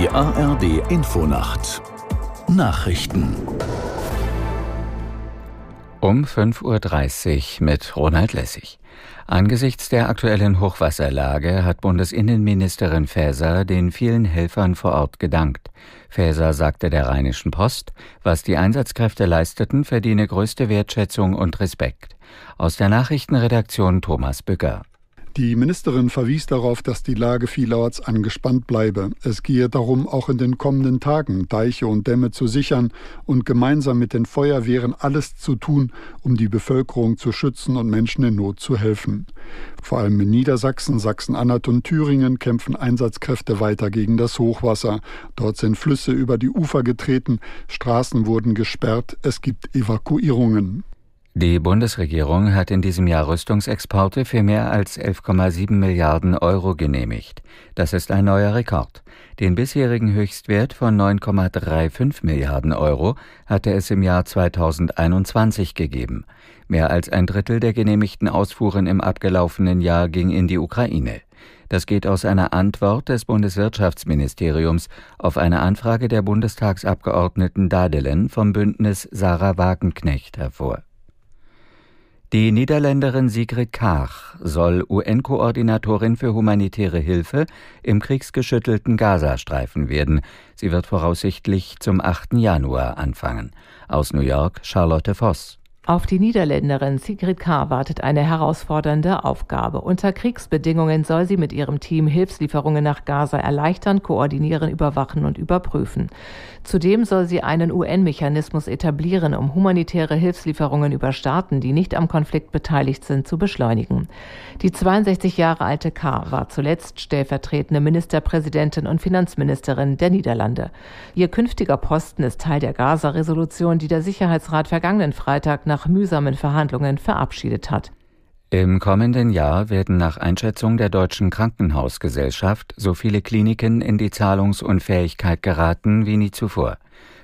Die ARD Infonacht Nachrichten um 5.30 Uhr mit Ronald Lessig. Angesichts der aktuellen Hochwasserlage hat Bundesinnenministerin Faeser den vielen Helfern vor Ort gedankt. Faeser sagte der Rheinischen Post, was die Einsatzkräfte leisteten, verdiene größte Wertschätzung und Respekt. Aus der Nachrichtenredaktion Thomas Bücker. Die Ministerin verwies darauf, dass die Lage vielerorts angespannt bleibe. Es gehe darum, auch in den kommenden Tagen Deiche und Dämme zu sichern und gemeinsam mit den Feuerwehren alles zu tun, um die Bevölkerung zu schützen und Menschen in Not zu helfen. Vor allem in Niedersachsen, Sachsen-Anhalt und Thüringen kämpfen Einsatzkräfte weiter gegen das Hochwasser. Dort sind Flüsse über die Ufer getreten, Straßen wurden gesperrt, es gibt Evakuierungen. Die Bundesregierung hat in diesem Jahr Rüstungsexporte für mehr als 11,7 Milliarden Euro genehmigt. Das ist ein neuer Rekord. Den bisherigen Höchstwert von 9,35 Milliarden Euro hatte es im Jahr 2021 gegeben. Mehr als ein Drittel der genehmigten Ausfuhren im abgelaufenen Jahr ging in die Ukraine. Das geht aus einer Antwort des Bundeswirtschaftsministeriums auf eine Anfrage der Bundestagsabgeordneten Dadelen vom Bündnis Sarah Wagenknecht hervor. Die Niederländerin Sigrid Kaag soll UN-Koordinatorin für humanitäre Hilfe im kriegsgeschüttelten Gazastreifen werden. Sie wird voraussichtlich zum 8. Januar anfangen. Aus New York Charlotte Voss. Auf die Niederländerin Sigrid K. wartet eine herausfordernde Aufgabe. Unter Kriegsbedingungen soll sie mit ihrem Team Hilfslieferungen nach Gaza erleichtern, koordinieren, überwachen und überprüfen. Zudem soll sie einen UN-Mechanismus etablieren, um humanitäre Hilfslieferungen über Staaten, die nicht am Konflikt beteiligt sind, zu beschleunigen. Die 62 Jahre alte K. war zuletzt stellvertretende Ministerpräsidentin und Finanzministerin der Niederlande. Ihr künftiger Posten ist Teil der Gaza-Resolution, die der Sicherheitsrat vergangenen Freitag nach mühsamen Verhandlungen verabschiedet hat. Im kommenden Jahr werden nach Einschätzung der Deutschen Krankenhausgesellschaft so viele Kliniken in die Zahlungsunfähigkeit geraten wie nie zuvor.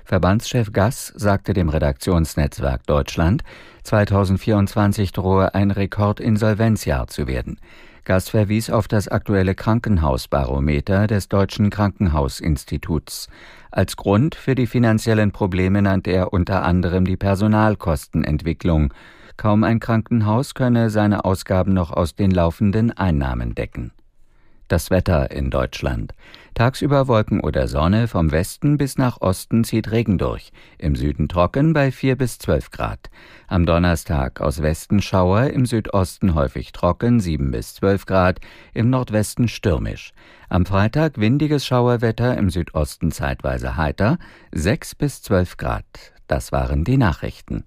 Verbandschef Gass sagte dem Redaktionsnetzwerk Deutschland, 2024 drohe ein Rekordinsolvenzjahr zu werden. Gass verwies auf das aktuelle Krankenhausbarometer des Deutschen Krankenhausinstituts. Als Grund für die finanziellen Probleme nannte er unter anderem die Personalkostenentwicklung. Kaum ein Krankenhaus könne seine Ausgaben noch aus den laufenden Einnahmen decken. Das Wetter in Deutschland. Tagsüber Wolken oder Sonne, vom Westen bis nach Osten zieht Regen durch. Im Süden trocken bei 4 bis 12 Grad. Am Donnerstag aus Westen Schauer, im Südosten häufig trocken, 7 bis 12 Grad, im Nordwesten stürmisch. Am Freitag windiges Schauerwetter, im Südosten zeitweise heiter, 6 bis 12 Grad. Das waren die Nachrichten.